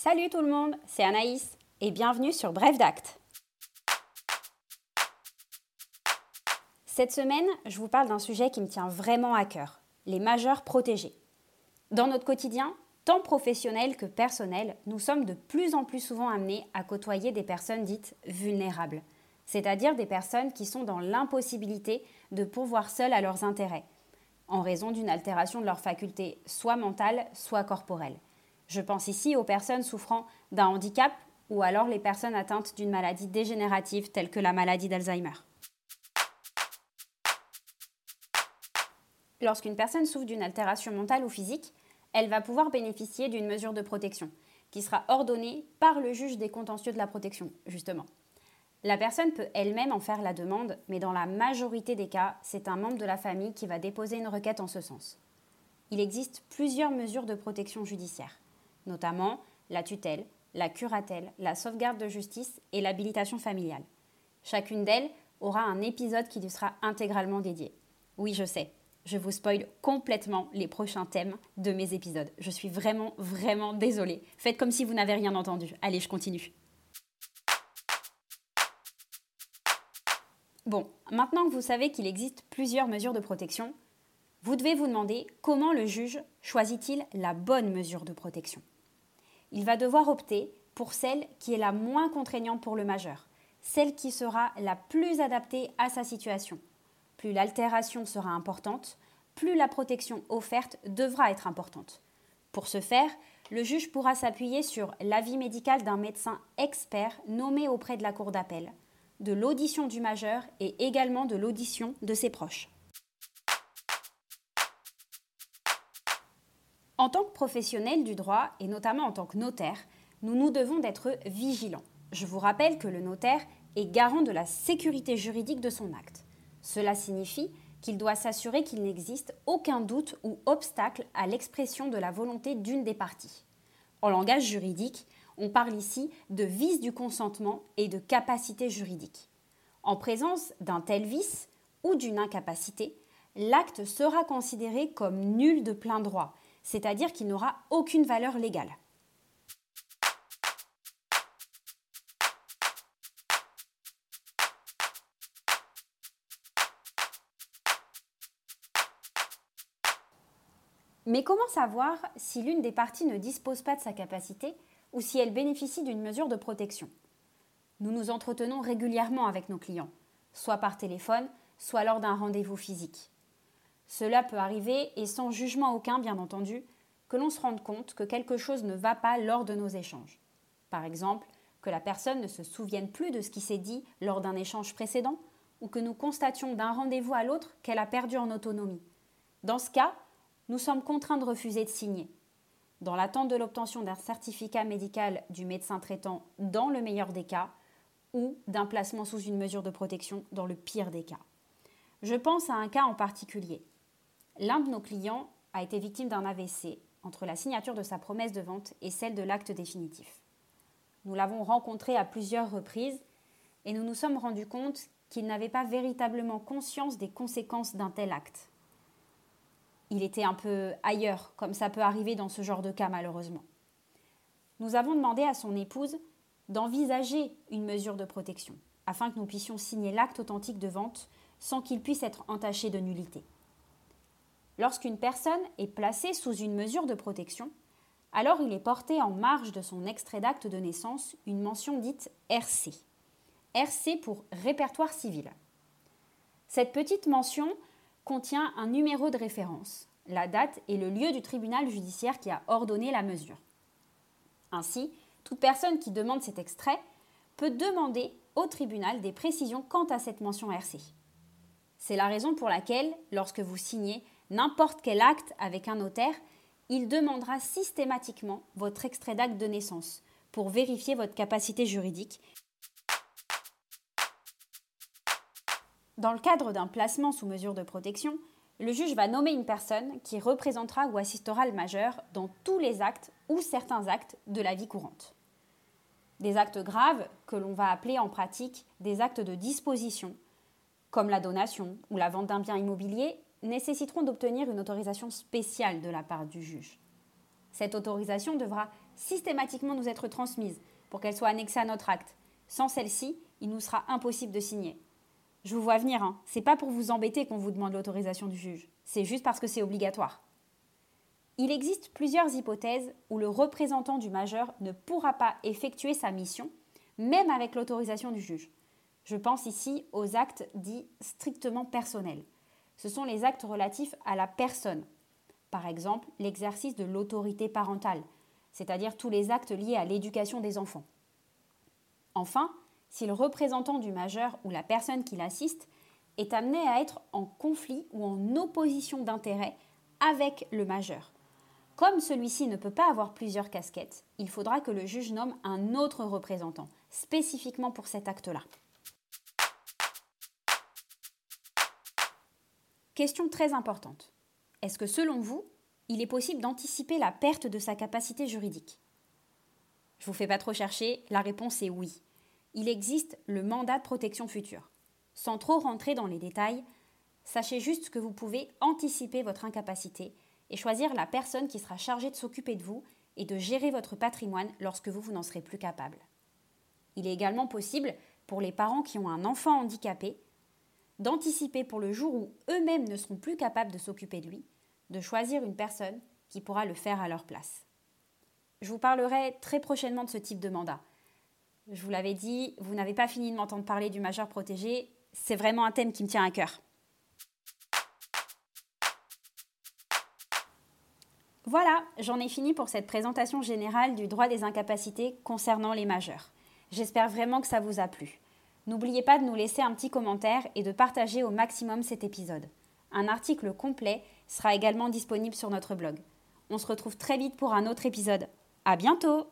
Salut tout le monde, c'est Anaïs et bienvenue sur Bref d'Acte. Cette semaine, je vous parle d'un sujet qui me tient vraiment à cœur, les majeurs protégés. Dans notre quotidien, tant professionnel que personnel, nous sommes de plus en plus souvent amenés à côtoyer des personnes dites vulnérables, c'est-à-dire des personnes qui sont dans l'impossibilité de pourvoir seules à leurs intérêts, en raison d'une altération de leurs facultés soit mentales, soit corporelles. Je pense ici aux personnes souffrant d'un handicap ou alors les personnes atteintes d'une maladie dégénérative telle que la maladie d'Alzheimer. Lorsqu'une personne souffre d'une altération mentale ou physique, elle va pouvoir bénéficier d'une mesure de protection qui sera ordonnée par le juge des contentieux de la protection, justement. La personne peut elle-même en faire la demande, mais dans la majorité des cas, c'est un membre de la famille qui va déposer une requête en ce sens. Il existe plusieurs mesures de protection judiciaire notamment la tutelle, la curatelle, la sauvegarde de justice et l'habilitation familiale. Chacune d'elles aura un épisode qui lui sera intégralement dédié. Oui, je sais, je vous spoil complètement les prochains thèmes de mes épisodes. Je suis vraiment, vraiment désolée. Faites comme si vous n'avez rien entendu. Allez, je continue. Bon, maintenant que vous savez qu'il existe plusieurs mesures de protection, vous devez vous demander comment le juge choisit-il la bonne mesure de protection il va devoir opter pour celle qui est la moins contraignante pour le majeur, celle qui sera la plus adaptée à sa situation. Plus l'altération sera importante, plus la protection offerte devra être importante. Pour ce faire, le juge pourra s'appuyer sur l'avis médical d'un médecin expert nommé auprès de la Cour d'appel, de l'audition du majeur et également de l'audition de ses proches. En tant que professionnel du droit, et notamment en tant que notaire, nous nous devons d'être vigilants. Je vous rappelle que le notaire est garant de la sécurité juridique de son acte. Cela signifie qu'il doit s'assurer qu'il n'existe aucun doute ou obstacle à l'expression de la volonté d'une des parties. En langage juridique, on parle ici de vice du consentement et de capacité juridique. En présence d'un tel vice ou d'une incapacité, l'acte sera considéré comme nul de plein droit c'est-à-dire qu'il n'aura aucune valeur légale. Mais comment savoir si l'une des parties ne dispose pas de sa capacité ou si elle bénéficie d'une mesure de protection? Nous nous entretenons régulièrement avec nos clients, soit par téléphone, soit lors d'un rendez-vous physique. Cela peut arriver, et sans jugement aucun bien entendu, que l'on se rende compte que quelque chose ne va pas lors de nos échanges. Par exemple, que la personne ne se souvienne plus de ce qui s'est dit lors d'un échange précédent, ou que nous constations d'un rendez-vous à l'autre qu'elle a perdu en autonomie. Dans ce cas, nous sommes contraints de refuser de signer. Dans l'attente de l'obtention d'un certificat médical du médecin traitant dans le meilleur des cas, ou d'un placement sous une mesure de protection dans le pire des cas. Je pense à un cas en particulier. L'un de nos clients a été victime d'un AVC entre la signature de sa promesse de vente et celle de l'acte définitif. Nous l'avons rencontré à plusieurs reprises et nous nous sommes rendus compte qu'il n'avait pas véritablement conscience des conséquences d'un tel acte. Il était un peu ailleurs, comme ça peut arriver dans ce genre de cas malheureusement. Nous avons demandé à son épouse d'envisager une mesure de protection, afin que nous puissions signer l'acte authentique de vente sans qu'il puisse être entaché de nullité. Lorsqu'une personne est placée sous une mesure de protection, alors il est porté en marge de son extrait d'acte de naissance une mention dite RC. RC pour répertoire civil. Cette petite mention contient un numéro de référence, la date et le lieu du tribunal judiciaire qui a ordonné la mesure. Ainsi, toute personne qui demande cet extrait peut demander au tribunal des précisions quant à cette mention RC. C'est la raison pour laquelle, lorsque vous signez n'importe quel acte avec un notaire, il demandera systématiquement votre extrait d'acte de naissance pour vérifier votre capacité juridique. Dans le cadre d'un placement sous mesure de protection, le juge va nommer une personne qui représentera ou assistera le majeur dans tous les actes ou certains actes de la vie courante. Des actes graves que l'on va appeler en pratique des actes de disposition, comme la donation ou la vente d'un bien immobilier, nécessiteront d'obtenir une autorisation spéciale de la part du juge. Cette autorisation devra systématiquement nous être transmises pour qu'elles soient annexées à notre acte. Sans celle-ci, il nous sera impossible de signer. Je vous vois venir, hein. c'est pas pour vous embêter qu'on vous demande l'autorisation du juge, c'est juste parce que c'est obligatoire. Il existe plusieurs hypothèses où le représentant du majeur ne pourra pas effectuer sa mission, même avec l'autorisation du juge. Je pense ici aux actes dits strictement personnels. Ce sont les actes relatifs à la personne. Par exemple, l'exercice de l'autorité parentale, c'est-à-dire tous les actes liés à l'éducation des enfants. Enfin, si le représentant du majeur ou la personne qui l'assiste est amené à être en conflit ou en opposition d'intérêt avec le majeur. Comme celui-ci ne peut pas avoir plusieurs casquettes, il faudra que le juge nomme un autre représentant, spécifiquement pour cet acte-là. Question très importante. Est-ce que selon vous, il est possible d'anticiper la perte de sa capacité juridique? Je vous fais pas trop chercher, la réponse est oui. Il existe le mandat de protection future. Sans trop rentrer dans les détails, sachez juste que vous pouvez anticiper votre incapacité et choisir la personne qui sera chargée de s'occuper de vous et de gérer votre patrimoine lorsque vous n'en serez plus capable. Il est également possible, pour les parents qui ont un enfant handicapé, d'anticiper pour le jour où eux-mêmes ne seront plus capables de s'occuper de lui, de choisir une personne qui pourra le faire à leur place. Je vous parlerai très prochainement de ce type de mandat. Je vous l'avais dit, vous n'avez pas fini de m'entendre parler du majeur protégé, c'est vraiment un thème qui me tient à cœur. Voilà, j'en ai fini pour cette présentation générale du droit des incapacités concernant les majeurs. J'espère vraiment que ça vous a plu. N'oubliez pas de nous laisser un petit commentaire et de partager au maximum cet épisode. Un article complet sera également disponible sur notre blog. On se retrouve très vite pour un autre épisode. À bientôt!